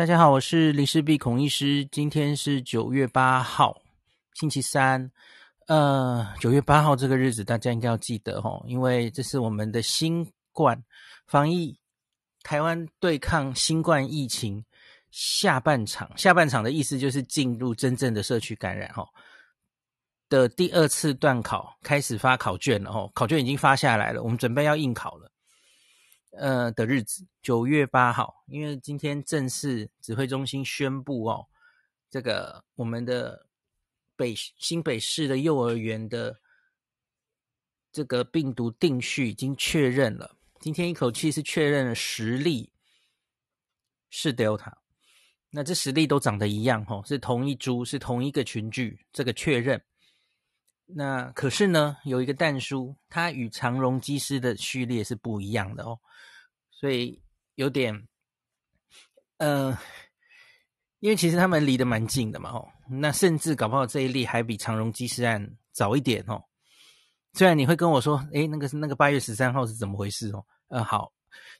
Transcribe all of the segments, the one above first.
大家好，我是林氏璧孔医师。今天是九月八号，星期三。呃，九月八号这个日子大家应该要记得哦，因为这是我们的新冠防疫，台湾对抗新冠疫情下半场。下半场的意思就是进入真正的社区感染哦的第二次段考，开始发考卷了哦，考卷已经发下来了，我们准备要应考了。呃的日子，九月八号，因为今天正式指挥中心宣布哦，这个我们的北新北市的幼儿园的这个病毒定序已经确认了，今天一口气是确认了十例是 Delta，那这十例都长得一样哦，是同一株，是同一个群聚，这个确认。那可是呢，有一个蛋叔，它与长荣机师的序列是不一样的哦。所以有点，呃，因为其实他们离得蛮近的嘛，哦，那甚至搞不好这一例还比长荣机师案早一点哦。虽然你会跟我说，诶，那个是那个八月十三号是怎么回事哦？呃，好，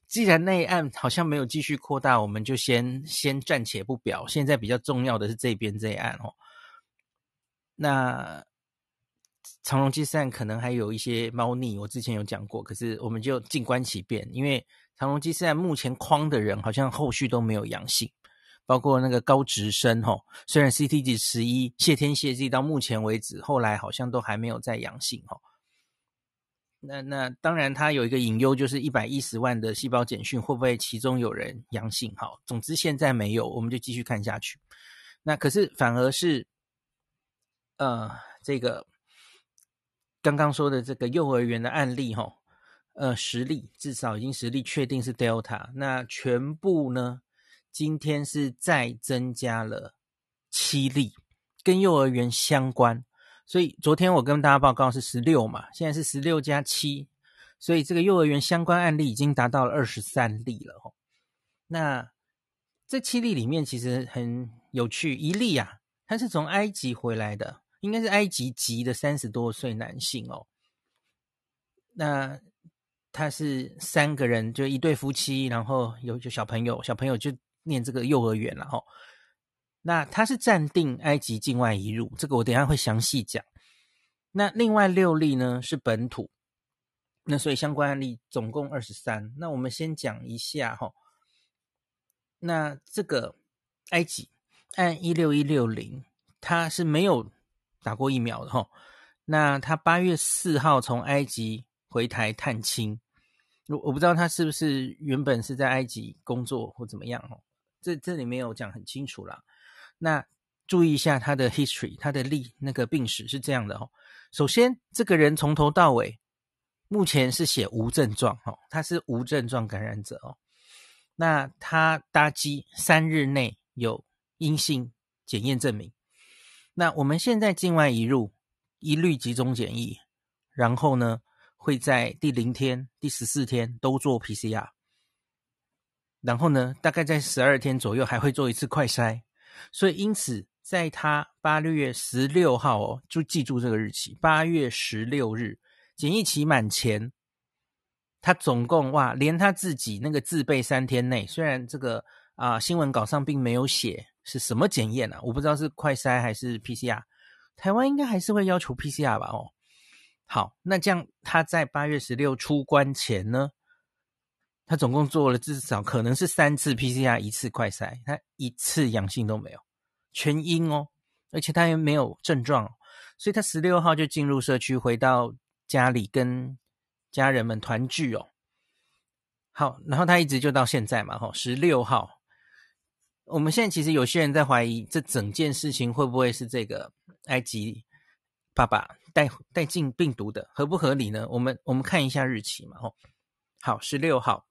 既然那一案好像没有继续扩大，我们就先先暂且不表。现在比较重要的是这边这一案哦。那长荣机师案可能还有一些猫腻，我之前有讲过，可是我们就静观其变，因为。长荣机师案目前框的人好像后续都没有阳性，包括那个高职生吼，虽然 CT 值十一，谢天谢地到目前为止，后来好像都还没有再阳性吼。那那当然，它有一个隐忧，就是一百一十万的细胞简讯会不会其中有人阳性？好，总之现在没有，我们就继续看下去。那可是反而是，呃，这个刚刚说的这个幼儿园的案例吼。呃，十例至少已经十例确定是 Delta，那全部呢？今天是再增加了七例，跟幼儿园相关。所以昨天我跟大家报告是十六嘛，现在是十六加七，所以这个幼儿园相关案例已经达到了二十三例了哦。那这七例里面其实很有趣，一例啊，他是从埃及回来的，应该是埃及籍的三十多岁男性哦。那他是三个人，就一对夫妻，然后有就小朋友，小朋友就念这个幼儿园了哈。那他是暂定埃及境外移入，这个我等下会详细讲。那另外六例呢是本土，那所以相关案例总共二十三。那我们先讲一下哈。那这个埃及按一六一六零，他是没有打过疫苗的哈。那他八月四号从埃及。回台探亲，我我不知道他是不是原本是在埃及工作或怎么样哦，这这里没有讲很清楚啦。那注意一下他的 history，他的历那个病史是这样的哦。首先，这个人从头到尾目前是写无症状哦，他是无症状感染者哦。那他搭机三日内有阴性检验证明。那我们现在境外移入，一律集中检疫，然后呢，会在第零天、第十四天都做 PCR，然后呢，大概在十二天左右还会做一次快筛。所以，因此，在他八月十六号哦，就记住这个日期，八月十六日检疫期满前，他总共哇，连他自己那个自备三天内，虽然这个啊、新闻稿上并没有写是什么检验啊，我不知道是快筛还是 PCR，台湾应该还是会要求 PCR 吧？哦。好，那这样他在八月十六出关前呢，他总共做了至少可能是三次 PCR，一次快筛，他一次阳性都没有，全阴哦，而且他也没有症状，所以他十六号就进入社区，回到家里跟家人们团聚哦。好，然后他一直就到现在嘛，吼，十六号，我们现在其实有些人在怀疑这整件事情会不会是这个埃及爸爸。带带进病毒的合不合理呢？我们我们看一下日期嘛，吼，好，十六号。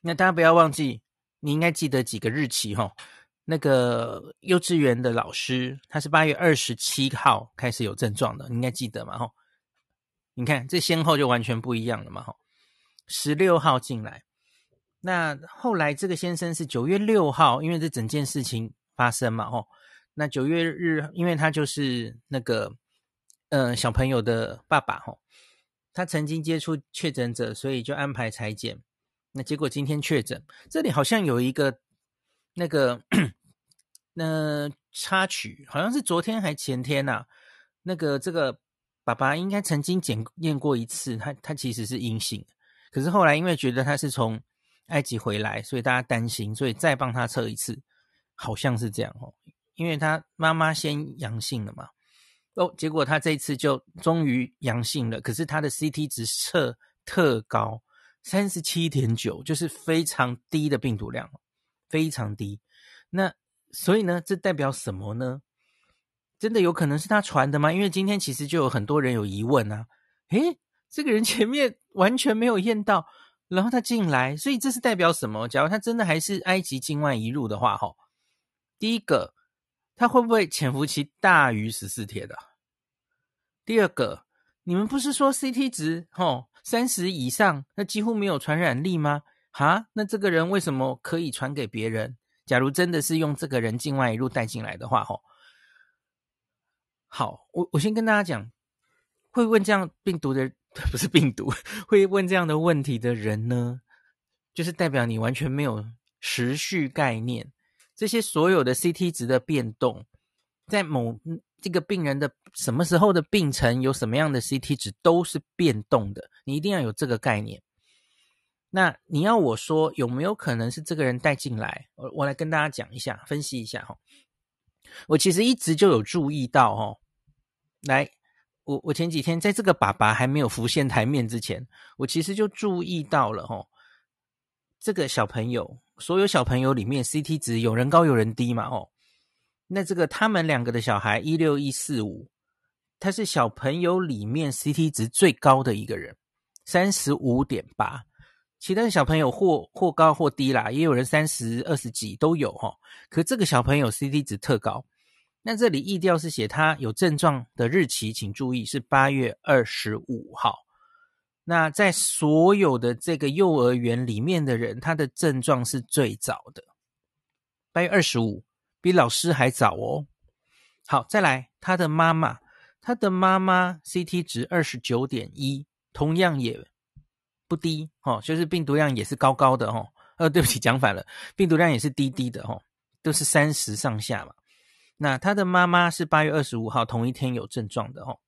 那大家不要忘记，你应该记得几个日期，吼。那个幼稚园的老师，他是八月二十七号开始有症状的，你应该记得嘛，吼。你看这先后就完全不一样了嘛，吼。十六号进来，那后来这个先生是九月六号，因为这整件事情发生嘛，吼。那九月日，因为他就是那个。嗯、呃，小朋友的爸爸吼，他曾经接触确诊者，所以就安排裁剪。那结果今天确诊，这里好像有一个那个那插曲好像是昨天还前天呐、啊，那个这个爸爸应该曾经检验过一次，他他其实是阴性，可是后来因为觉得他是从埃及回来，所以大家担心，所以再帮他测一次，好像是这样哦，因为他妈妈先阳性了嘛。哦，结果他这一次就终于阳性了，可是他的 CT 值测特高，三十七点九，就是非常低的病毒量，非常低。那所以呢，这代表什么呢？真的有可能是他传的吗？因为今天其实就有很多人有疑问啊，诶，这个人前面完全没有验到，然后他进来，所以这是代表什么？假如他真的还是埃及境外移入的话，哈，第一个。他会不会潜伏期大于十四天的？第二个，你们不是说 CT 值齁三十以上，那几乎没有传染力吗？哈，那这个人为什么可以传给别人？假如真的是用这个人境外一路带进来的话，齁，好，我我先跟大家讲，会问这样病毒的 不是病毒，会问这样的问题的人呢，就是代表你完全没有时序概念。这些所有的 CT 值的变动，在某这个病人的什么时候的病程有什么样的 CT 值都是变动的，你一定要有这个概念。那你要我说有没有可能是这个人带进来？我我来跟大家讲一下，分析一下哈。我其实一直就有注意到哈，来，我我前几天在这个爸爸还没有浮现台面之前，我其实就注意到了哈，这个小朋友。所有小朋友里面，CT 值有人高有人低嘛？哦，那这个他们两个的小孩一六一四五，他是小朋友里面 CT 值最高的一个人，三十五点八。其他的小朋友或或高或低啦，也有人三十二十几都有哈。可这个小朋友 CT 值特高。那这里疫调是写他有症状的日期，请注意是八月二十五号。那在所有的这个幼儿园里面的人，他的症状是最早的，八月二十五，比老师还早哦。好，再来，他的妈妈，他的妈妈 CT 值二十九点一，同样也不低哦，就是病毒量也是高高的哦。呃，对不起，讲反了，病毒量也是低低的哦，都是三十上下嘛。那他的妈妈是八月二十五号同一天有症状的哦。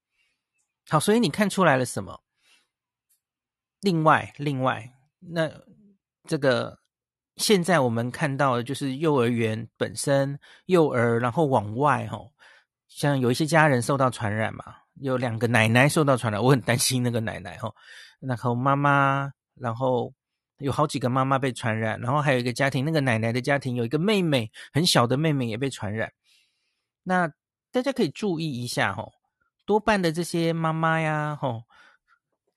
好，所以你看出来了什么？另外，另外，那这个现在我们看到的就是幼儿园本身，幼儿然后往外吼，像有一些家人受到传染嘛，有两个奶奶受到传染，我很担心那个奶奶吼，然后妈妈，然后有好几个妈妈被传染，然后还有一个家庭，那个奶奶的家庭有一个妹妹，很小的妹妹也被传染。那大家可以注意一下哦，多半的这些妈妈呀哦，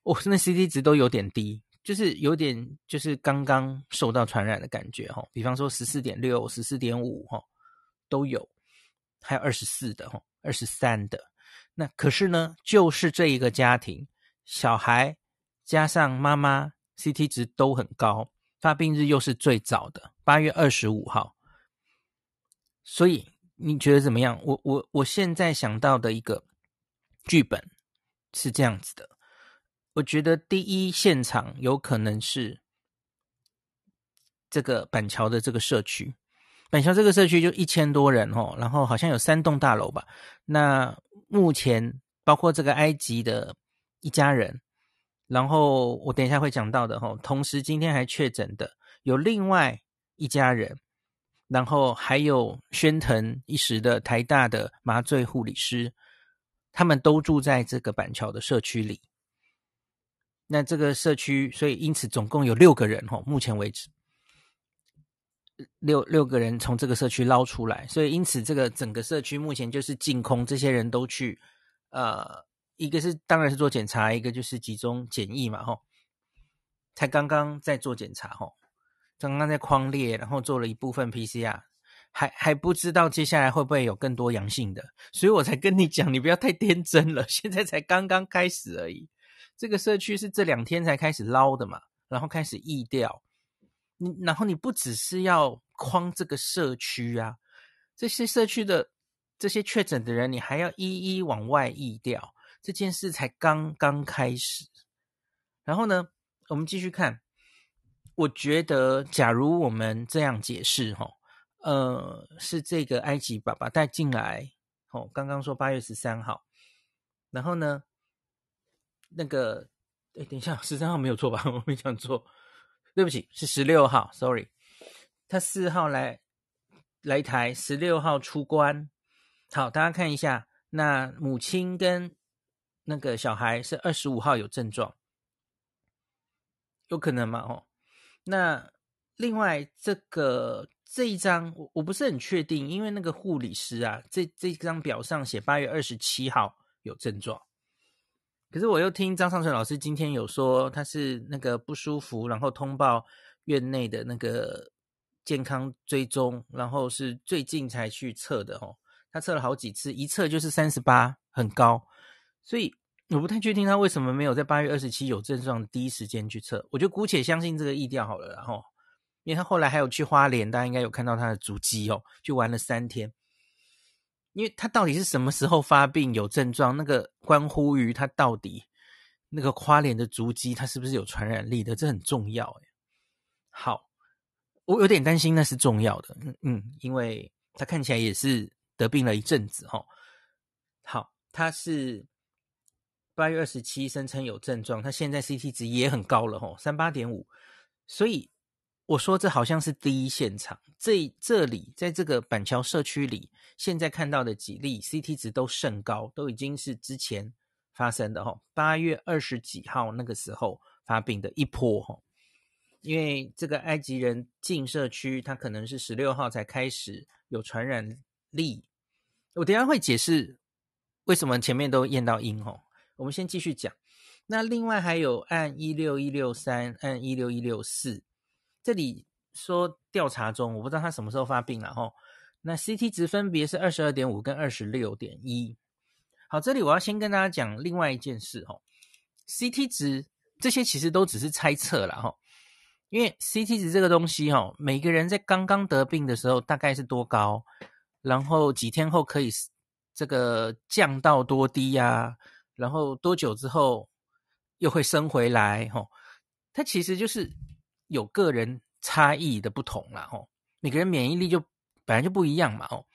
我。哦，那 CT 值都有点低，就是有点就是刚刚受到传染的感觉哈。比方说十四点六、十四点五哈都有，还有二十四的哈、二十三的。那可是呢，就是这一个家庭，小孩加上妈妈 CT 值都很高，发病日又是最早的八月二十五号。所以你觉得怎么样？我我我现在想到的一个剧本是这样子的。我觉得第一现场有可能是这个板桥的这个社区，板桥这个社区就一千多人哦，然后好像有三栋大楼吧。那目前包括这个埃及的一家人，然后我等一下会讲到的哈，同时今天还确诊的有另外一家人，然后还有宣腾一时的台大的麻醉护理师，他们都住在这个板桥的社区里。那这个社区，所以因此总共有六个人哈，目前为止，六六个人从这个社区捞出来，所以因此这个整个社区目前就是净空，这些人都去，呃，一个是当然是做检查，一个就是集中检疫嘛，吼，才刚刚在做检查，吼，刚刚在框列，然后做了一部分 PCR，还还不知道接下来会不会有更多阳性的，所以我才跟你讲，你不要太天真了，现在才刚刚开始而已。这个社区是这两天才开始捞的嘛，然后开始疫调，你然后你不只是要框这个社区啊，这些社区的这些确诊的人，你还要一一往外疫调，这件事才刚刚开始。然后呢，我们继续看，我觉得假如我们这样解释哈，呃，是这个埃及爸爸带进来。哦，刚刚说八月十三号，然后呢，那个，哎，等一下，十三号没有错吧？我没讲错，对不起，是十六号，sorry。他四号来来台，十六号出关。好，大家看一下，那母亲跟那个小孩是二十五号有症状，有可能吗？哦，那另外这个。这一张我我不是很确定，因为那个护理师啊，这这张表上写八月二十七号有症状，可是我又听张尚存老师今天有说他是那个不舒服，然后通报院内的那个健康追踪，然后是最近才去测的哦，他测了好几次，一测就是三十八，很高，所以我不太确定他为什么没有在八月二十七有症状第一时间去测，我就姑且相信这个疫调好了，然后。因为他后来还有去花莲，大家应该有看到他的足迹哦，就玩了三天。因为他到底是什么时候发病有症状，那个关乎于他到底那个花莲的足迹，他是不是有传染力的，这很重要诶。好，我有点担心那是重要的，嗯嗯，因为他看起来也是得病了一阵子哈。好，他是八月二十七声称有症状，他现在 CT 值也很高了吼，三八点五，所以。我说这好像是第一现场，这这里在这个板桥社区里，现在看到的几例 CT 值都甚高，都已经是之前发生的吼，八月二十几号那个时候发病的一波吼，因为这个埃及人进社区，他可能是十六号才开始有传染力，我等下会解释为什么前面都验到阴吼，我们先继续讲，那另外还有按一六一六三，按一六一六四。这里说调查中，我不知道他什么时候发病了哈。那 CT 值分别是二十二点五跟二十六点一。好，这里我要先跟大家讲另外一件事哈。CT 值这些其实都只是猜测了哈，因为 CT 值这个东西哈，每个人在刚刚得病的时候大概是多高，然后几天后可以这个降到多低呀，然后多久之后又会升回来哈。它其实就是。有个人差异的不同啦，吼，每个人免疫力就本来就不一样嘛，吼。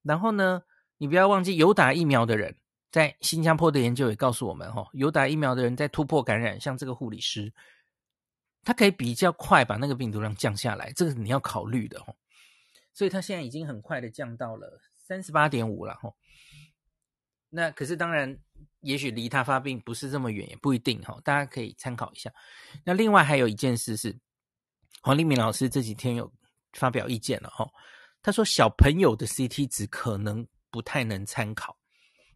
然后呢，你不要忘记有打疫苗的人，在新加坡的研究也告诉我们，吼，有打疫苗的人在突破感染，像这个护理师，他可以比较快把那个病毒量降下来，这个你要考虑的，吼。所以他现在已经很快的降到了三十八点五了，吼。那可是当然。也许离他发病不是这么远，也不一定哈。大家可以参考一下。那另外还有一件事是，黄立明老师这几天有发表意见了哈。他说小朋友的 CT 值可能不太能参考，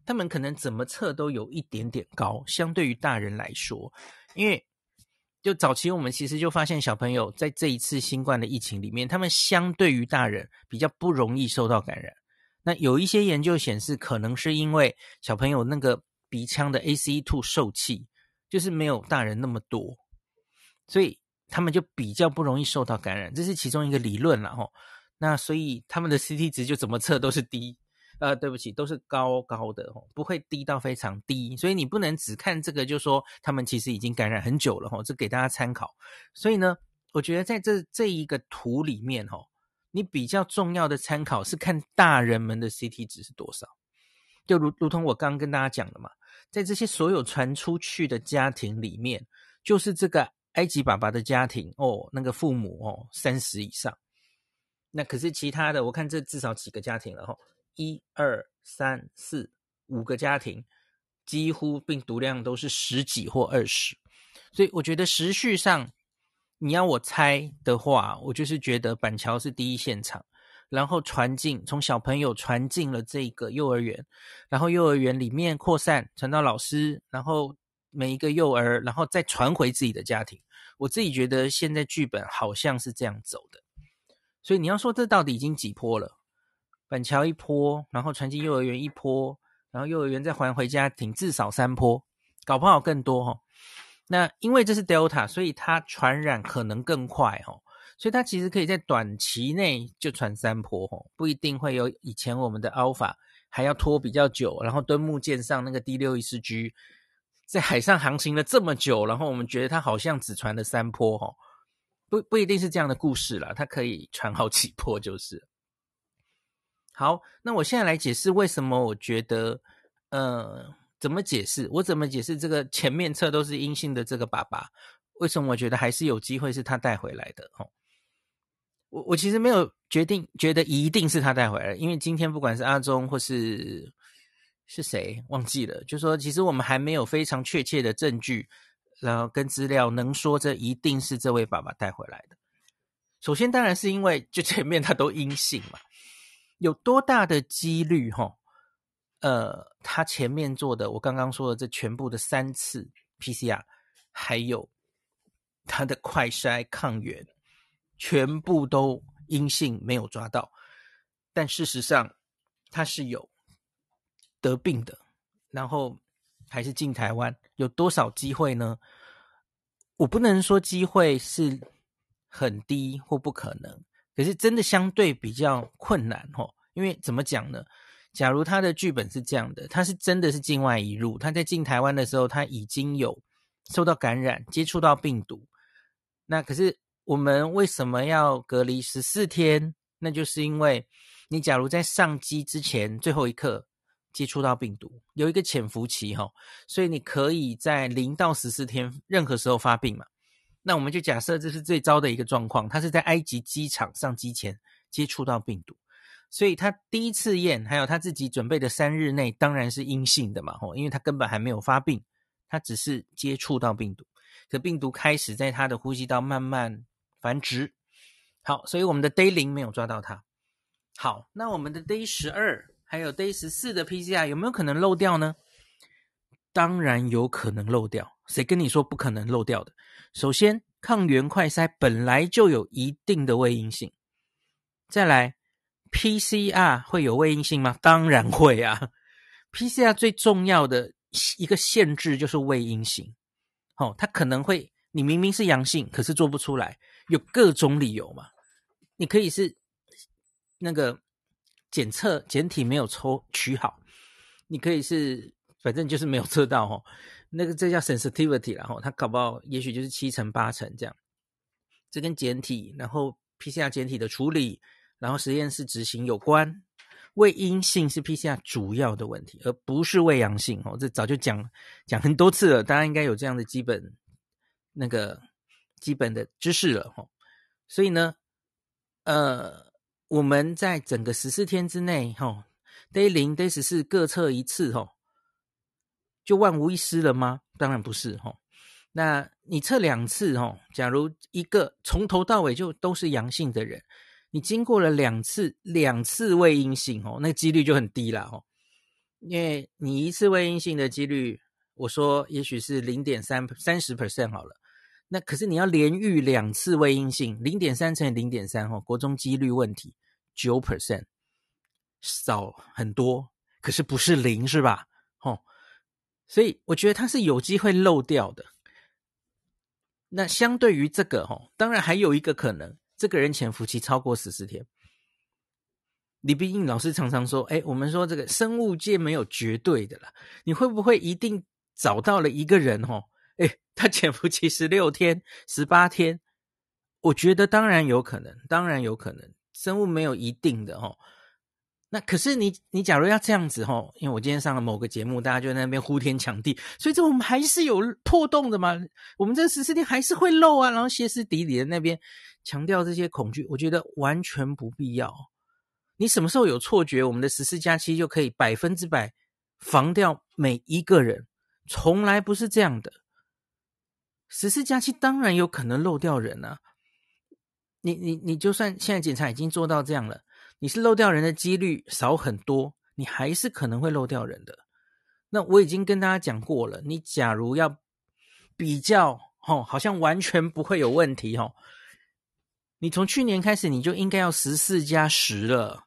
他们可能怎么测都有一点点高，相对于大人来说。因为就早期我们其实就发现，小朋友在这一次新冠的疫情里面，他们相对于大人比较不容易受到感染。那有一些研究显示，可能是因为小朋友那个。鼻腔的 ACE2 受气就是没有大人那么多，所以他们就比较不容易受到感染，这是其中一个理论了哈。那所以他们的 CT 值就怎么测都是低，呃，对不起，都是高高的哦，不会低到非常低。所以你不能只看这个就说他们其实已经感染很久了哈，这给大家参考。所以呢，我觉得在这这一个图里面哈，你比较重要的参考是看大人们的 CT 值是多少，就如如同我刚刚跟大家讲的嘛。在这些所有传出去的家庭里面，就是这个埃及爸爸的家庭哦，那个父母哦，三十以上。那可是其他的，我看这至少几个家庭了哈，一二三四五个家庭，几乎病毒量都是十几或二十。所以我觉得时序上，你要我猜的话，我就是觉得板桥是第一现场。然后传进，从小朋友传进了这个幼儿园，然后幼儿园里面扩散，传到老师，然后每一个幼儿，然后再传回自己的家庭。我自己觉得现在剧本好像是这样走的，所以你要说这到底已经几波了？板桥一波，然后传进幼儿园一波，然后幼儿园再还回家庭，至少三波，搞不好更多哈。那因为这是 Delta，所以它传染可能更快哈。所以它其实可以在短期内就传三波吼，不一定会有以前我们的 Alpha 还要拖比较久，然后敦木舰上那个 D 六一四 G 在海上航行了这么久，然后我们觉得它好像只传了三波吼，不不一定是这样的故事啦，它可以传好几波就是。好，那我现在来解释为什么我觉得，呃，怎么解释？我怎么解释这个前面测都是阴性的这个爸爸？为什么我觉得还是有机会是他带回来的？哦，我我其实没有决定觉得一定是他带回来，因为今天不管是阿中或是是谁忘记了，就说其实我们还没有非常确切的证据，然后跟资料能说这一定是这位爸爸带回来的。首先当然是因为就前面他都阴性嘛。有多大的几率？哈，呃，他前面做的，我刚刚说的这全部的三次 PCR，还有他的快筛抗原，全部都阴性，没有抓到。但事实上，他是有得病的，然后还是进台湾，有多少机会呢？我不能说机会是很低或不可能。可是真的相对比较困难吼，因为怎么讲呢？假如他的剧本是这样的，他是真的是境外移入，他在进台湾的时候，他已经有受到感染，接触到病毒。那可是我们为什么要隔离十四天？那就是因为你假如在上机之前最后一刻接触到病毒，有一个潜伏期吼，所以你可以在零到十四天任何时候发病嘛。那我们就假设这是最糟的一个状况，他是在埃及机场上机前接触到病毒，所以他第一次验，还有他自己准备的三日内当然是阴性的嘛，吼，因为他根本还没有发病，他只是接触到病毒，可病毒开始在他的呼吸道慢慢繁殖，好，所以我们的 day 零没有抓到它，好，那我们的 day 十二还有 day 十四的 PCR 有没有可能漏掉呢？当然有可能漏掉，谁跟你说不可能漏掉的？首先，抗原快筛本来就有一定的伪阴性。再来，PCR 会有伪阴性吗？当然会啊。PCR 最重要的一个限制就是伪阴性。哦，它可能会，你明明是阳性，可是做不出来，有各种理由嘛。你可以是那个检测检体没有抽取好，你可以是反正就是没有测到哦。那个这叫 sensitivity 然后它搞不好也许就是七成八成这样，这跟检体然后 PCR 检体的处理，然后实验室执行有关。伪阴性是 PCR 主要的问题，而不是伪阳性哦。这早就讲讲很多次了，大家应该有这样的基本那个基本的知识了哈。所以呢，呃，我们在整个十四天之内哈，day 零 day 十四各测一次哈。就万无一失了吗？当然不是哈。那你测两次哈，假如一个从头到尾就都是阳性的人，你经过了两次两次伪阴性哦，那几率就很低了哦。因为你一次伪阴性的几率，我说也许是零点三三十 percent 好了。那可是你要连遇两次伪阴性，零点三乘以零点三哦，国中几率问题九 percent，少很多，可是不是零是吧？哦。所以我觉得他是有机会漏掉的。那相对于这个哈，当然还有一个可能，这个人潜伏期超过十四天。李碧英老师常常说：“哎，我们说这个生物界没有绝对的啦，你会不会一定找到了一个人哦？哎，他潜伏期十六天、十八天？我觉得当然有可能，当然有可能，生物没有一定的哈。”那可是你，你假如要这样子吼，因为我今天上了某个节目，大家就在那边呼天抢地，所以这我们还是有破洞的嘛。我们这十四天还是会漏啊，然后歇斯底里的那边强调这些恐惧，我觉得完全不必要。你什么时候有错觉，我们的十四加七就可以百分之百防掉每一个人？从来不是这样的。十四加七当然有可能漏掉人啊。你你你就算现在检查已经做到这样了。你是漏掉人的几率少很多，你还是可能会漏掉人的。那我已经跟大家讲过了，你假如要比较，吼，好像完全不会有问题，吼。你从去年开始你就应该要十四加十了，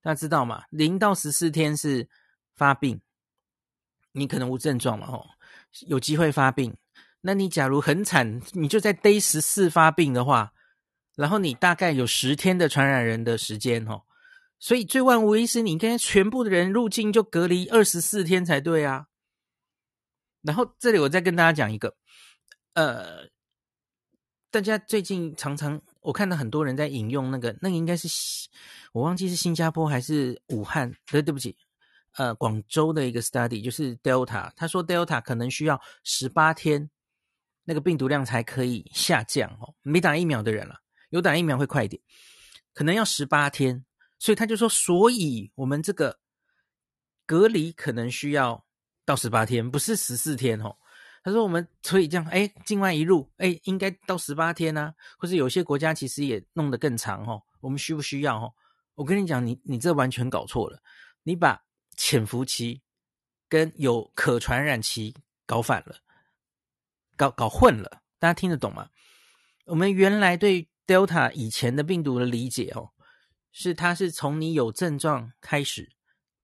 大家知道吗？零到十四天是发病，你可能无症状嘛，吼，有机会发病。那你假如很惨，你就在 day 十四发病的话。然后你大概有十天的传染人的时间哦，所以最万无一失，你应该全部的人入境就隔离二十四天才对啊。然后这里我再跟大家讲一个，呃，大家最近常常我看到很多人在引用那个，那个应该是我忘记是新加坡还是武汉，对，对不起，呃，广州的一个 study，就是 Delta，他说 Delta 可能需要十八天，那个病毒量才可以下降哦。没打疫苗的人了，有打疫苗会快一点，可能要十八天，所以他就说，所以我们这个隔离可能需要到十八天，不是十四天哦。他说：“我们所以这样，哎，境外一入，哎，应该到十八天呢、啊，或者有些国家其实也弄得更长哦。我们需不需要？哦，我跟你讲，你你这完全搞错了，你把潜伏期跟有可传染期搞反了，搞搞混了。大家听得懂吗？我们原来对 Delta 以前的病毒的理解哦，是它是从你有症状开始，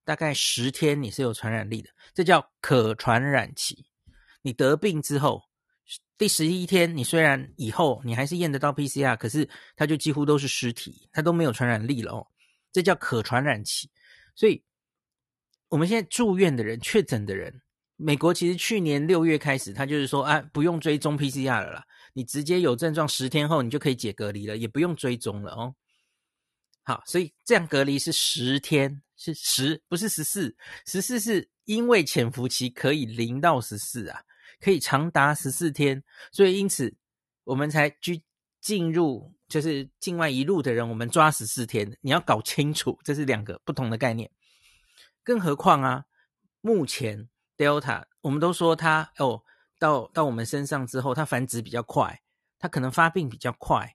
大概十天你是有传染力的，这叫可传染期。”你得病之后，第十一天，你虽然以后你还是验得到 PCR，可是它就几乎都是尸体，它都没有传染力了哦。这叫可传染期。所以，我们现在住院的人、确诊的人，美国其实去年六月开始，他就是说啊，不用追踪 PCR 了啦，你直接有症状十天后，你就可以解隔离了，也不用追踪了哦。好，所以这样隔离是十天，是十，不是十四，十四是因为潜伏期可以零到十四啊。可以长达十四天，所以因此我们才去进入，就是境外一路的人，我们抓十四天。你要搞清楚，这是两个不同的概念。更何况啊，目前 Delta 我们都说它哦，到到我们身上之后，它繁殖比较快，它可能发病比较快，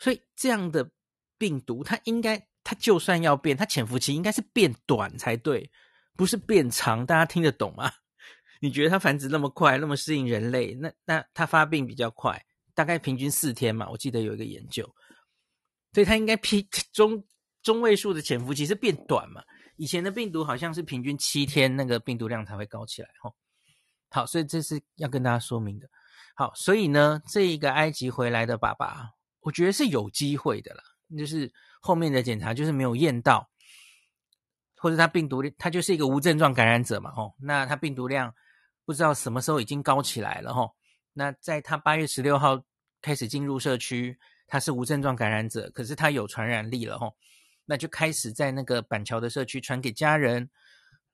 所以这样的病毒，它应该它就算要变，它潜伏期应该是变短才对，不是变长。大家听得懂吗？你觉得它繁殖那么快，那么适应人类，那那它发病比较快，大概平均四天嘛？我记得有一个研究，所以它应该 P 中中位数的潜伏期是变短嘛？以前的病毒好像是平均七天，那个病毒量才会高起来哈。好，所以这是要跟大家说明的。好，所以呢，这一个埃及回来的爸爸，我觉得是有机会的啦，就是后面的检查就是没有验到，或者他病毒他就是一个无症状感染者嘛？吼，那他病毒量。不知道什么时候已经高起来了齁。那在他八月十六号开始进入社区，他是无症状感染者，可是他有传染力了吼。那就开始在那个板桥的社区传给家人，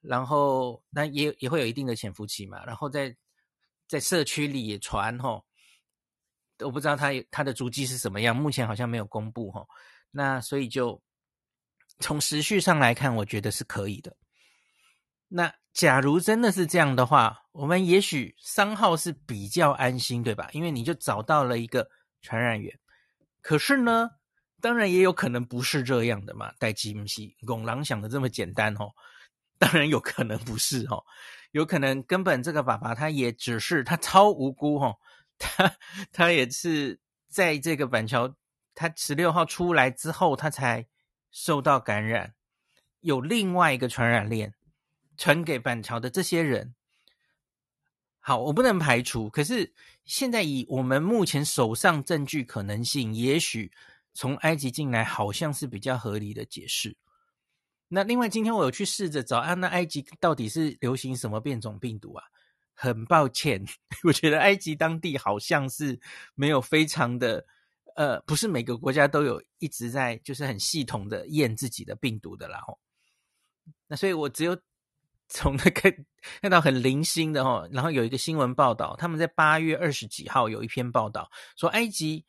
然后那也也会有一定的潜伏期嘛。然后在在社区里也传齁。我不知道他他的足迹是什么样，目前好像没有公布齁。那所以就从时序上来看，我觉得是可以的。那假如真的是这样的话，我们也许三号是比较安心，对吧？因为你就找到了一个传染源。可是呢，当然也有可能不是这样的嘛。代志不是拱狼想的这么简单哦。当然有可能不是哦，有可能根本这个爸爸他也只是他超无辜哦，他他也是在这个板桥，他十六号出来之后，他才受到感染，有另外一个传染链。传给板桥的这些人，好，我不能排除。可是现在以我们目前手上证据可能性，也许从埃及进来好像是比较合理的解释。那另外，今天我有去试着找啊，那埃及到底是流行什么变种病毒啊？很抱歉，我觉得埃及当地好像是没有非常的，呃，不是每个国家都有一直在就是很系统的验自己的病毒的啦。吼，那所以我只有。从那个看到很零星的哦，然后有一个新闻报道，他们在八月二十几号有一篇报道说，埃及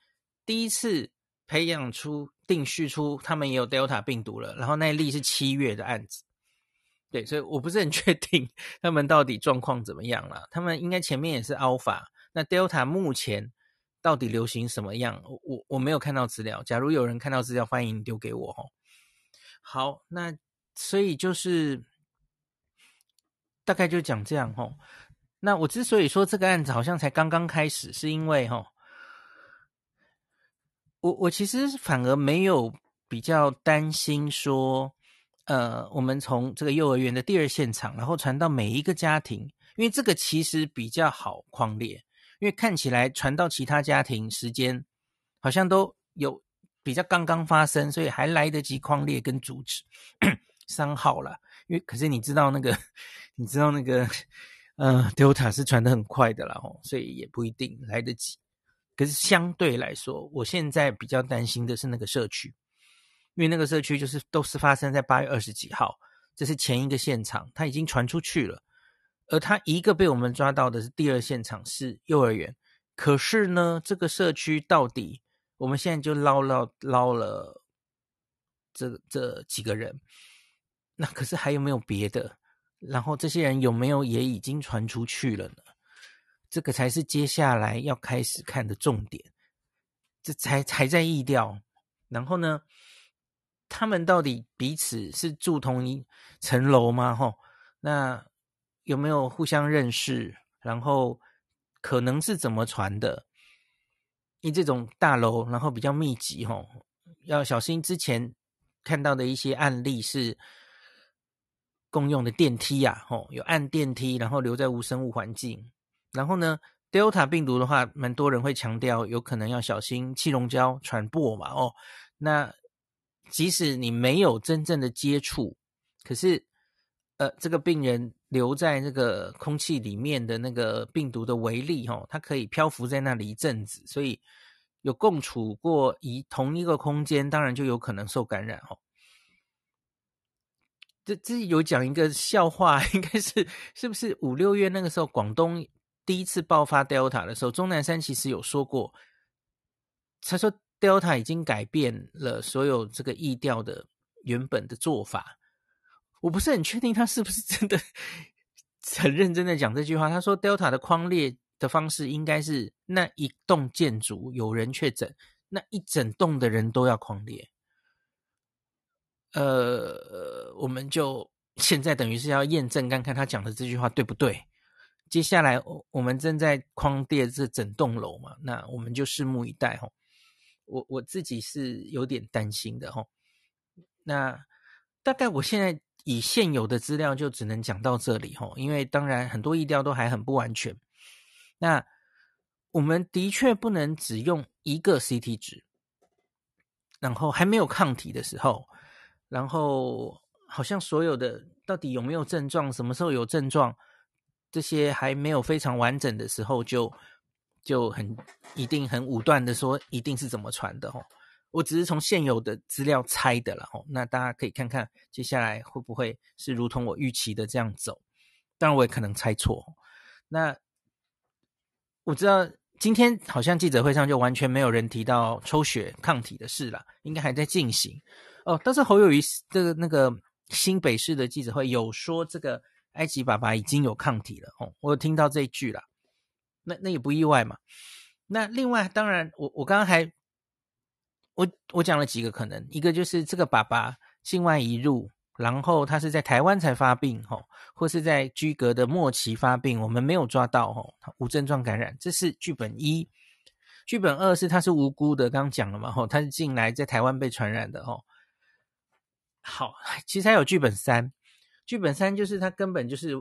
第一次培养出、定序出他们也有 Delta 病毒了，然后那例是七月的案子。对，所以我不是很 确定他们到底状况怎么样了。他们应该前面也是 Alpha，那 Delta 目前到底流行什么样？我我没有看到资料。假如有人看到资料，欢迎丢给我哦。好，那所以就是。大概就讲这样吼，那我之所以说这个案子好像才刚刚开始，是因为吼，我我其实反而没有比较担心说，呃，我们从这个幼儿园的第二现场，然后传到每一个家庭，因为这个其实比较好框列，因为看起来传到其他家庭时间好像都有比较刚刚发生，所以还来得及框列跟阻止三号了，因为可是你知道那个。你知道那个，呃，Delta 是传的很快的啦，哦，所以也不一定来得及。可是相对来说，我现在比较担心的是那个社区，因为那个社区就是都是发生在八月二十几号，这是前一个现场，它已经传出去了。而他一个被我们抓到的是第二现场是幼儿园，可是呢，这个社区到底我们现在就捞捞捞了这这几个人，那可是还有没有别的？然后这些人有没有也已经传出去了呢？这个才是接下来要开始看的重点，这才才在意调。然后呢，他们到底彼此是住同一层楼吗？哈，那。有没有互相认识？然后可能是怎么传的？因为这种大楼，然后比较密集，哈，要小心。之前看到的一些案例是共用的电梯呀，吼，有按电梯，然后留在无生物环境。然后呢，Delta 病毒的话，蛮多人会强调，有可能要小心气溶胶传播嘛，哦，那即使你没有真正的接触，可是。呃，这个病人留在那个空气里面的那个病毒的微粒，哈，它可以漂浮在那里一阵子，所以有共处过一同一个空间，当然就有可能受感染，哈。这这有讲一个笑话，应该是是不是五六月那个时候，广东第一次爆发 Delta 的时候，钟南山其实有说过，他说 Delta 已经改变了所有这个疫调的原本的做法。我不是很确定他是不是真的很认真的讲这句话。他说，Delta 的框列的方式应该是那一栋建筑有人确诊，那一整栋的人都要框列。呃，我们就现在等于是要验证看看他讲的这句话对不对。接下来我我们正在框列这整栋楼嘛，那我们就拭目以待吼。我我自己是有点担心的吼。那大概我现在。以现有的资料就只能讲到这里吼，因为当然很多疫调都还很不完全。那我们的确不能只用一个 CT 值，然后还没有抗体的时候，然后好像所有的到底有没有症状，什么时候有症状，这些还没有非常完整的时候就，就很一定很武断的说一定是怎么传的哦。我只是从现有的资料猜的了吼，那大家可以看看接下来会不会是如同我预期的这样走，当然我也可能猜错。那我知道今天好像记者会上就完全没有人提到抽血抗体的事了，应该还在进行哦。但是侯友宜这个那个新北市的记者会有说这个埃及爸爸已经有抗体了哦，我有听到这一句了，那那也不意外嘛。那另外当然我我刚刚还。我我讲了几个可能，一个就是这个爸爸境外移入，然后他是在台湾才发病，哦，或是在居隔的末期发病，我们没有抓到，吼，无症状感染，这是剧本一。剧本二是他是无辜的，刚刚讲了嘛，吼，他是进来在台湾被传染的，吼。好，其实还有剧本三，剧本三就是他根本就是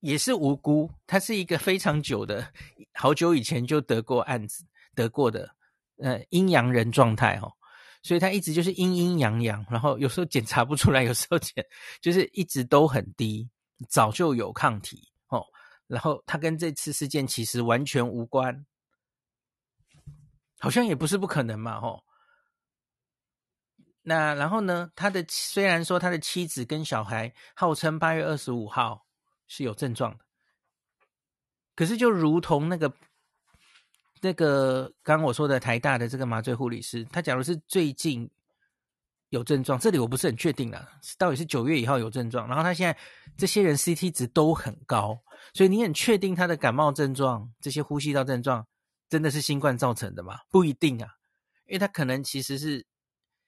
也是无辜，他是一个非常久的，好久以前就得过案子，得过的。呃，阴阳人状态哦，所以他一直就是阴阴阳阳，然后有时候检查不出来，有时候检就是一直都很低，早就有抗体哦。然后他跟这次事件其实完全无关，好像也不是不可能嘛吼。那然后呢，他的虽然说他的妻子跟小孩号称八月二十五号是有症状的，可是就如同那个。那个刚刚我说的台大的这个麻醉护理师，他假如是最近有症状，这里我不是很确定了，到底是九月以后有症状，然后他现在这些人 CT 值都很高，所以你很确定他的感冒症状、这些呼吸道症状真的是新冠造成的吗？不一定啊，因为他可能其实是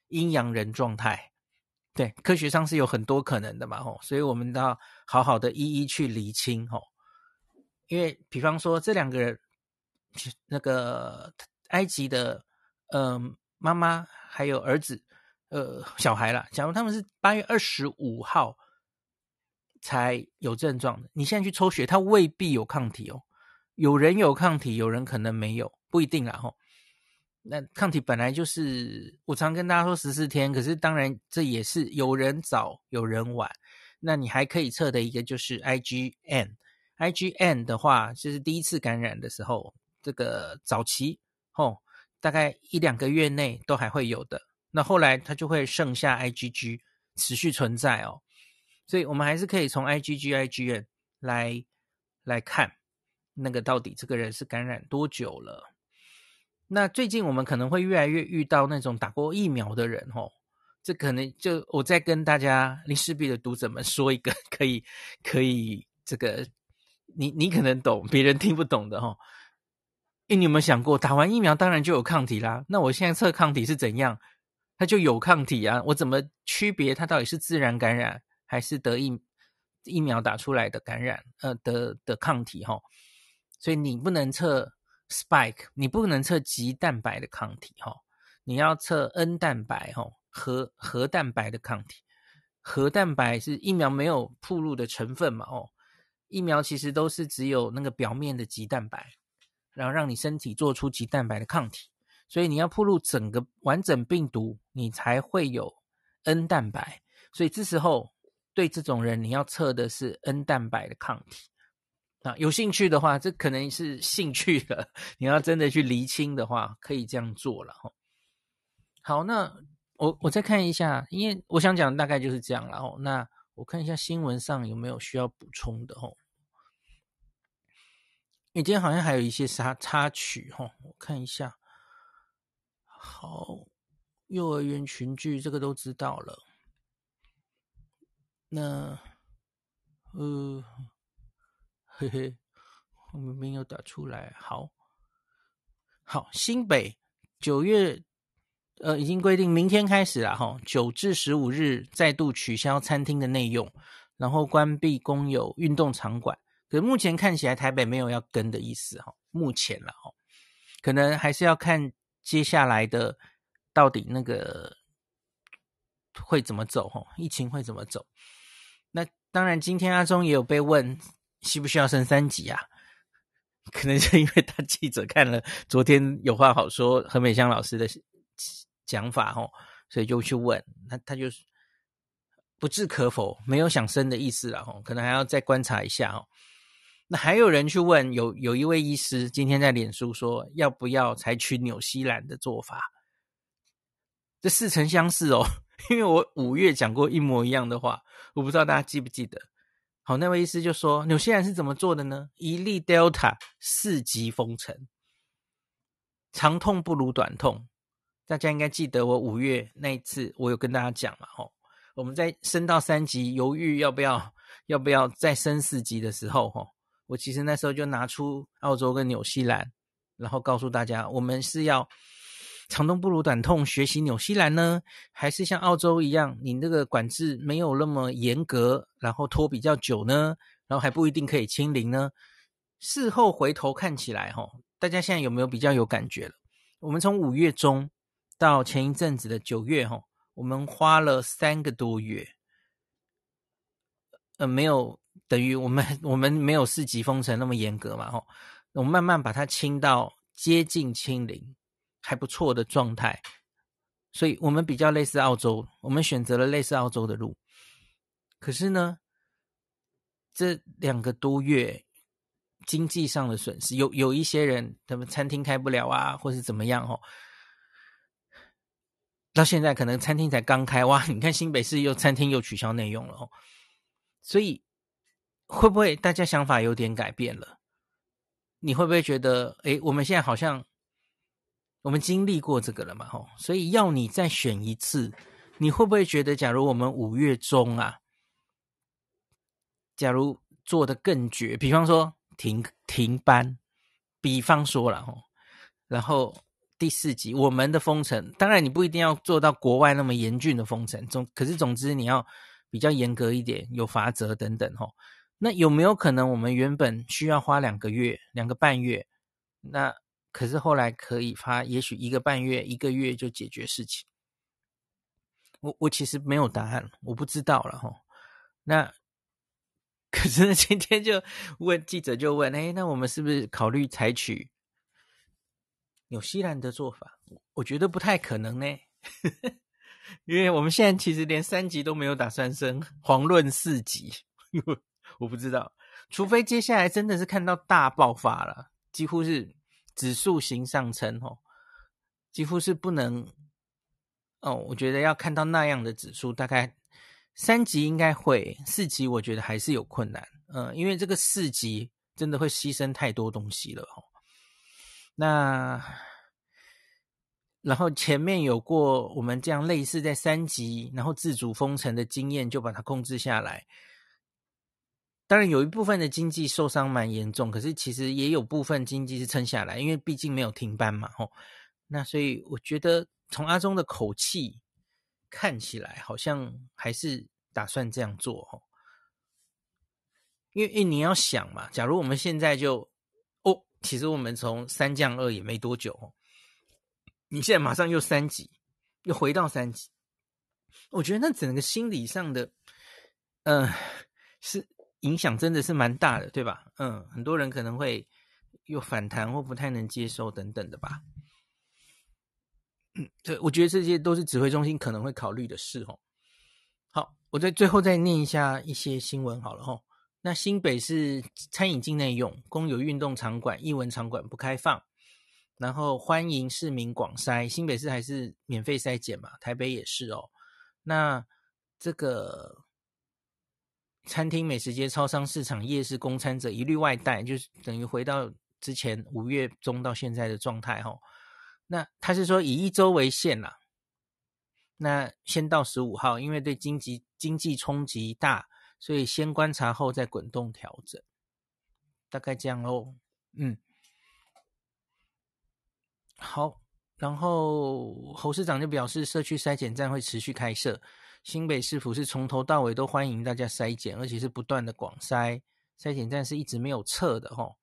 阴阳人状态，对，科学上是有很多可能的嘛，吼，所以我们都要好好的一一去厘清，吼，因为比方说这两个人。那个埃及的，嗯、呃，妈妈还有儿子，呃，小孩啦。假如他们是八月二十五号才有症状的，你现在去抽血，他未必有抗体哦。有人有抗体，有人可能没有，不一定啦吼。那抗体本来就是，我常跟大家说十四天，可是当然这也是有人早有人晚。那你还可以测的一个就是 IgM，IgM 的话就是第一次感染的时候。这个早期哦，大概一两个月内都还会有的。那后来它就会剩下 IgG 持续存在哦，所以我们还是可以从 IgG、IgM 来来看那个到底这个人是感染多久了。那最近我们可能会越来越遇到那种打过疫苗的人哦，这可能就我再跟大家林氏璧的读者们说一个 可以可以这个你你可能懂别人听不懂的哈、哦。诶，你有没有想过打完疫苗当然就有抗体啦？那我现在测抗体是怎样？它就有抗体啊？我怎么区别它到底是自然感染还是得疫疫苗打出来的感染？呃，的的抗体哈、哦？所以你不能测。Spike，你不能测棘蛋白的抗体哈，你要测 N 蛋白哈，核核蛋白的抗体。核蛋白是疫苗没有铺路的成分嘛哦，疫苗其实都是只有那个表面的棘蛋白，然后让你身体做出棘蛋白的抗体，所以你要铺路整个完整病毒，你才会有 N 蛋白，所以这时候对这种人你要测的是 N 蛋白的抗体。啊，有兴趣的话，这可能是兴趣的。你要真的去厘清的话，可以这样做了哈。好，那我我再看一下，因为我想讲大概就是这样了哦。那我看一下新闻上有没有需要补充的哦。你今天好像还有一些插插曲哈，我看一下。好，幼儿园群聚这个都知道了。那呃。嘿嘿，我们没有打出来。好，好，新北九月，呃，已经规定明天开始了哈，九至十五日再度取消餐厅的内用，然后关闭公有运动场馆。可目前看起来台北没有要跟的意思哈，目前了哈，可能还是要看接下来的到底那个会怎么走哈，疫情会怎么走。那当然，今天阿中也有被问。需不需要升三级啊？可能是因为他记者看了昨天有话好说何美香老师的讲法哦，所以就去问。他他就不置可否，没有想升的意思了哦，可能还要再观察一下哦。那还有人去问，有有一位医师今天在脸书说，要不要采取纽西兰的做法？这似曾相识哦，因为我五月讲过一模一样的话，我不知道大家记不记得。好，那位医师就说：“纽西兰是怎么做的呢？一例 Delta 四级封城，长痛不如短痛。大家应该记得我五月那一次，我有跟大家讲嘛，吼，我们在升到三级，犹豫要不要要不要再升四级的时候，吼，我其实那时候就拿出澳洲跟纽西兰，然后告诉大家，我们是要。”长痛不如短痛，学习纽西兰呢，还是像澳洲一样，你那个管制没有那么严格，然后拖比较久呢，然后还不一定可以清零呢？事后回头看起来，哈，大家现在有没有比较有感觉了？我们从五月中到前一阵子的九月，哈，我们花了三个多月，呃，没有等于我们我们没有四级封城那么严格嘛，哈，我们慢慢把它清到接近清零。还不错的状态，所以我们比较类似澳洲，我们选择了类似澳洲的路。可是呢，这两个多月经济上的损失，有有一些人他们餐厅开不了啊，或是怎么样哦。到现在可能餐厅才刚开哇，你看新北市又餐厅又取消内用了哦，所以会不会大家想法有点改变了？你会不会觉得，诶，我们现在好像？我们经历过这个了嘛，吼，所以要你再选一次，你会不会觉得，假如我们五月中啊，假如做的更绝，比方说停停班，比方说了吼，然后第四级我们的封城，当然你不一定要做到国外那么严峻的封城，总可是总之你要比较严格一点，有罚则等等，吼，那有没有可能我们原本需要花两个月、两个半月，那？可是后来可以发，也许一个半月、一个月就解决事情。我我其实没有答案，我不知道了哈。那可是今天就问记者就问，哎，那我们是不是考虑采取纽西兰的做法？我觉得不太可能呢，因为我们现在其实连三级都没有打算升，遑论四级。我不知道，除非接下来真的是看到大爆发了，几乎是。指数型上升，哦，几乎是不能。哦，我觉得要看到那样的指数，大概三级应该会，四级我觉得还是有困难。嗯，因为这个四级真的会牺牲太多东西了哦。那然后前面有过我们这样类似在三级，然后自主封城的经验，就把它控制下来。当然有一部分的经济受伤蛮严重，可是其实也有部分经济是撑下来，因为毕竟没有停班嘛。吼，那所以我觉得。从阿中的口气看起来，好像还是打算这样做哦。因为，你要想嘛，假如我们现在就哦，其实我们从三降二也没多久，你现在马上又三级，又回到三级，我觉得那整个心理上的，嗯、是影响真的是蛮大的，对吧？嗯，很多人可能会有反弹或不太能接受等等的吧。嗯，对，我觉得这些都是指挥中心可能会考虑的事哦。好，我在最后再念一下一些新闻好了吼。那新北市餐饮境内用，公有运动场馆、艺文场馆不开放，然后欢迎市民广筛。新北市还是免费筛检嘛，台北也是哦。那这个餐厅、美食街、超商、市场、夜市供餐者一律外带，就是等于回到之前五月中到现在的状态吼。那他是说以一周为限啦，那先到十五号，因为对经济经济冲击大，所以先观察后再滚动调整，大概这样喽。嗯，好，然后侯市长就表示，社区筛检站会持续开设，新北市府是从头到尾都欢迎大家筛检，而且是不断的广筛，筛检站是一直没有撤的齁。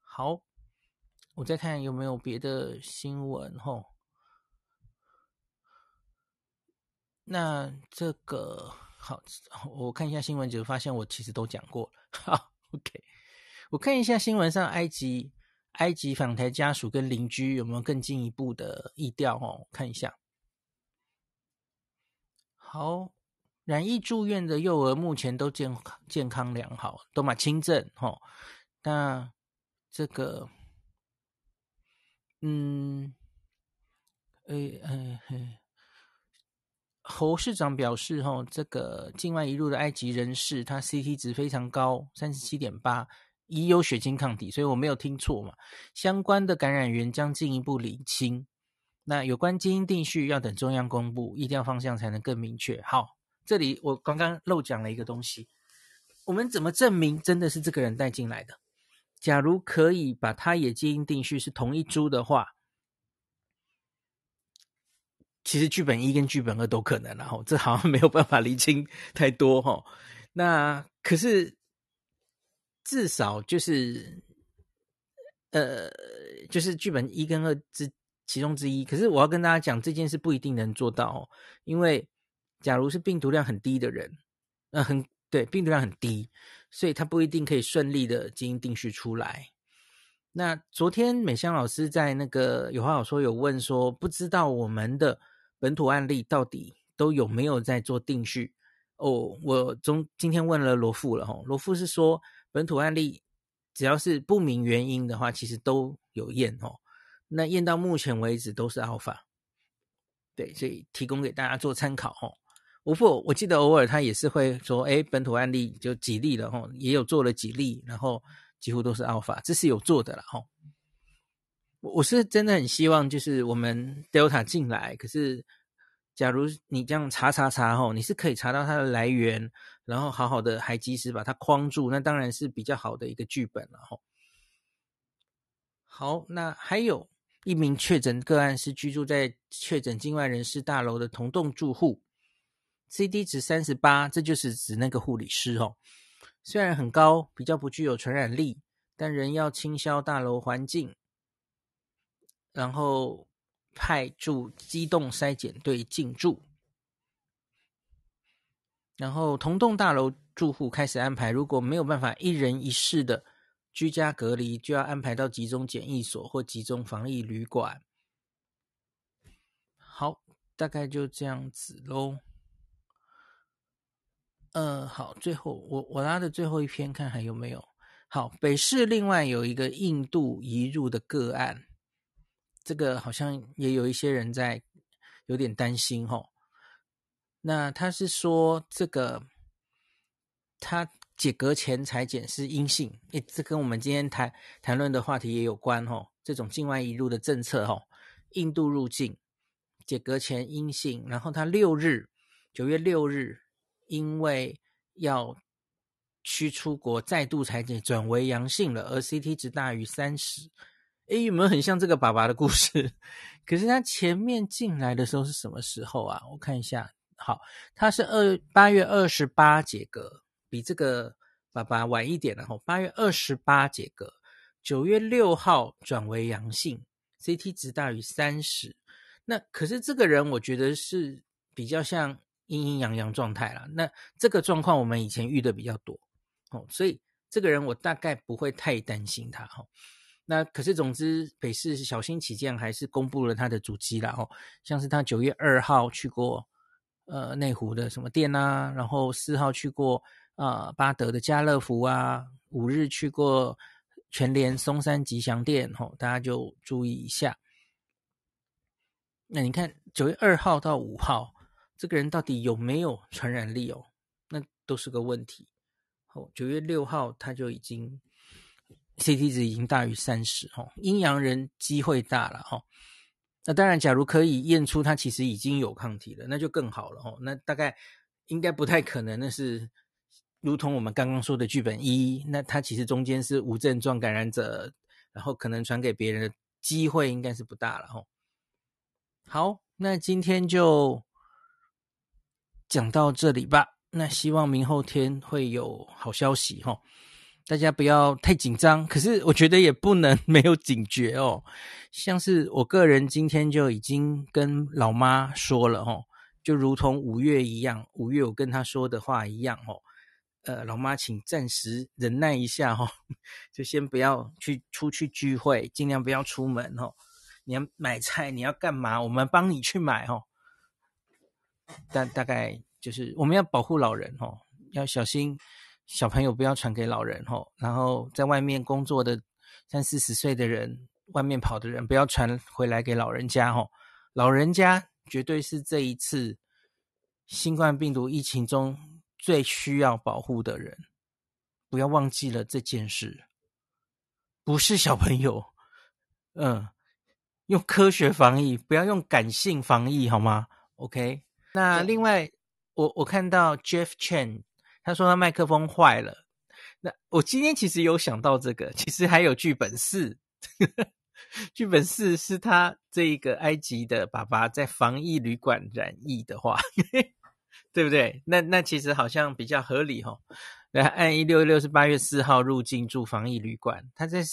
好。我再看有没有别的新闻吼。那这个好，我看一下新闻，就发现我其实都讲过了。好，OK，我看一下新闻上埃及埃及访台家属跟邻居有没有更进一步的意调哦？看一下。好，染疫住院的幼儿目前都健健康良好，都嘛轻症吼。那这个。嗯，诶，哎嘿，侯市长表示，哈，这个境外移入的埃及人士，他 CT 值非常高，三十七点八，已有血清抗体，所以我没有听错嘛。相关的感染源将进一步厘清。那有关基因定序要等中央公布，一定要方向才能更明确。好，这里我刚刚漏讲了一个东西，我们怎么证明真的是这个人带进来的？假如可以把他也基因定序是同一株的话，其实剧本一跟剧本二都可能，然后这好像没有办法厘清太多哈。那可是至少就是呃，就是剧本一跟二之其中之一。可是我要跟大家讲，这件事不一定能做到哦，因为假如是病毒量很低的人，那、很对，病毒量很低。所以他不一定可以顺利的基因定序出来。那昨天美香老师在那个有话好说有问说，不知道我们的本土案例到底都有没有在做定序？哦，我中今天问了罗富了哈，罗富是说本土案例只要是不明原因的话，其实都有验哦。那验到目前为止都是 Alpha，对，所以提供给大家做参考哦。不过，我记得偶尔他也是会说，哎，本土案例就几例了吼，也有做了几例，然后几乎都是 Alpha，这是有做的了吼。我我是真的很希望，就是我们 Delta 进来，可是假如你这样查查查吼，你是可以查到它的来源，然后好好的还及时把它框住，那当然是比较好的一个剧本了吼。好，那还有一名确诊个案是居住在确诊境外人士大楼的同栋住户。CD 值三十八，这就是指那个护理师哦。虽然很高，比较不具有传染力，但仍要清消大楼环境，然后派驻机动筛检队进驻，然后同栋大楼住户开始安排，如果没有办法一人一室的居家隔离，就要安排到集中检疫所或集中防疫旅馆。好，大概就这样子喽。呃，好，最后我我拉的最后一篇看还有没有？好，北市另外有一个印度移入的个案，这个好像也有一些人在有点担心吼。那他是说这个他解隔前裁剪是阴性，诶，这跟我们今天谈谈论的话题也有关吼。这种境外移入的政策吼，印度入境解隔前阴性，然后他六日九月六日因为要需出国再度裁剪转为阳性了，而 CT 值大于三十。诶，有没有很像这个爸爸的故事？可是他前面进来的时候是什么时候啊？我看一下，好，他是二八月二十八解隔，比这个爸爸晚一点了吼。八月二十八解隔，九月六号转为阳性，CT 值大于三十。那可是这个人，我觉得是比较像阴阴阳阳状态啦。那这个状况我们以前遇的比较多哦，所以这个人我大概不会太担心他哈。那可是，总之，北市小心起见，还是公布了他的足迹啦。哦，像是他九月二号去过呃内湖的什么店啊，然后四号去过啊、呃、八德的家乐福啊，五日去过全联松山吉祥店，吼、哦，大家就注意一下。那你看九月二号到五号，这个人到底有没有传染力哦？那都是个问题。哦，九月六号他就已经。CT 值已经大于三十，哈，阴阳人机会大了，哈。那当然，假如可以验出他其实已经有抗体了，那就更好了，哈。那大概应该不太可能，那是如同我们刚刚说的剧本一，那他其实中间是无症状感染者，然后可能传给别人的机会应该是不大了，哈。好，那今天就讲到这里吧。那希望明后天会有好消息，哈。大家不要太紧张，可是我觉得也不能没有警觉哦。像是我个人今天就已经跟老妈说了哦，就如同五月一样，五月我跟她说的话一样哦。呃，老妈，请暂时忍耐一下哦，就先不要去出去聚会，尽量不要出门哦。你要买菜，你要干嘛？我们帮你去买哦。大大概就是我们要保护老人哦，要小心。小朋友不要传给老人吼，然后在外面工作的三四十岁的人，外面跑的人不要传回来给老人家吼。老人家绝对是这一次新冠病毒疫情中最需要保护的人，不要忘记了这件事。不是小朋友，嗯，用科学防疫，不要用感性防疫，好吗？OK。那另外，我我看到 Jeff Chen。他说他麦克风坏了，那我今天其实有想到这个，其实还有剧本四，剧本四是他这一个埃及的爸爸在防疫旅馆染疫的话，对不对？那那其实好像比较合理哈。那按一六一六是八月四号入境住防疫旅馆，他在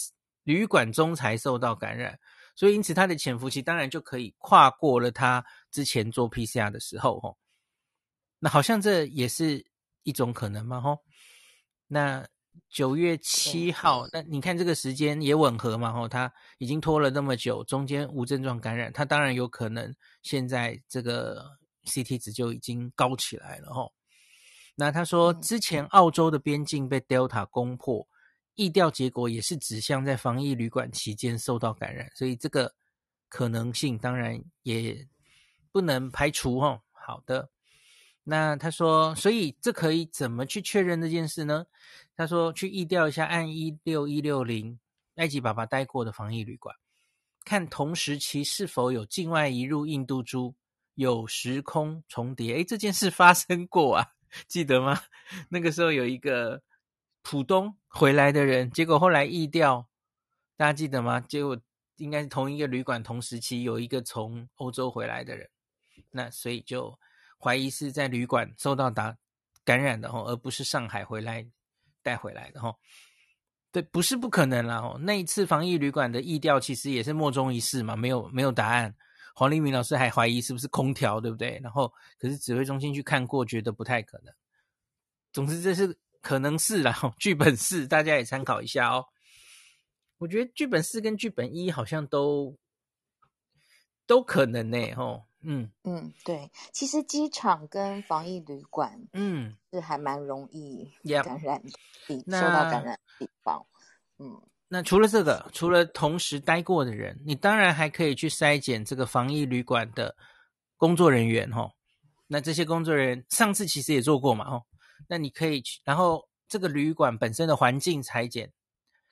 旅馆中才受到感染，所以因此他的潜伏期当然就可以跨过了他之前做 PCR 的时候哈。那好像这也是。一种可能嘛，吼，那九月七号，那你看这个时间也吻合嘛，吼，他已经拖了那么久，中间无症状感染，他当然有可能现在这个 CT 值就已经高起来了，吼。那他说之前澳洲的边境被 Delta 攻破，疫调结果也是指向在防疫旅馆期间受到感染，所以这个可能性当然也不能排除，哈。好的。那他说，所以这可以怎么去确认这件事呢？他说，去疫调一下按一六一六零埃及爸爸待过的防疫旅馆，看同时期是否有境外移入印度株有时空重叠。诶，这件事发生过啊，记得吗？那个时候有一个浦东回来的人，结果后来疫调，大家记得吗？结果应该是同一个旅馆同时期有一个从欧洲回来的人，那所以就。怀疑是在旅馆受到打感染的吼，而不是上海回来带回来的吼。对，不是不可能啦吼。那一次防疫旅馆的疫调其实也是莫衷一是嘛，没有没有答案。黄立明老师还怀疑是不是空调，对不对？然后可是指挥中心去看过，觉得不太可能。总之这是可能是啦，剧本四大家也参考一下哦。我觉得剧本四跟剧本一好像都都可能呢吼。嗯嗯，对，其实机场跟防疫旅馆，嗯，是还蛮容易感染的，嗯、受到感染的地方。嗯，那除了这个，除了同时待过的人，你当然还可以去筛检这个防疫旅馆的工作人员，吼。那这些工作人员上次其实也做过嘛，吼。那你可以去，然后这个旅馆本身的环境采检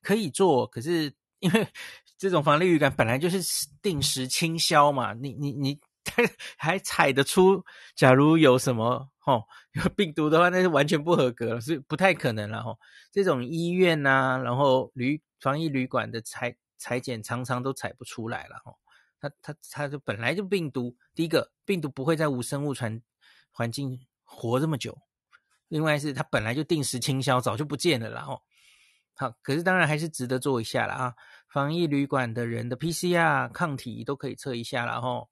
可以做，可是因为 这种防疫旅馆本来就是定时清消嘛，你你你 还采得出，假如有什么吼有病毒的话，那是完全不合格了，所以不太可能了吼。这种医院呐、然后旅防疫旅馆的采采检常常都采不出来了吼。它它它就本来就病毒，第一个病毒不会在无生物传环境活这么久。另外是它本来就定时清消，早就不见了啦哦。好，可是当然还是值得做一下了啊。防疫旅馆的人的 PCR 抗体都可以测一下了吼。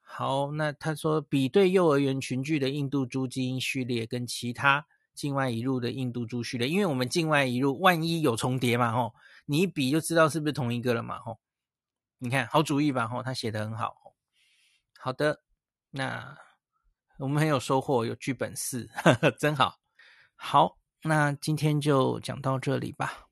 好，那他说比对幼儿园群聚的印度猪基因序列跟其他境外一路的印度猪序列，因为我们境外一路万一有重叠嘛吼，你一比就知道是不是同一个了嘛吼。你看好主意吧吼，他写的很好。好的，那。我们很有收获，有剧本四，真好。好，那今天就讲到这里吧。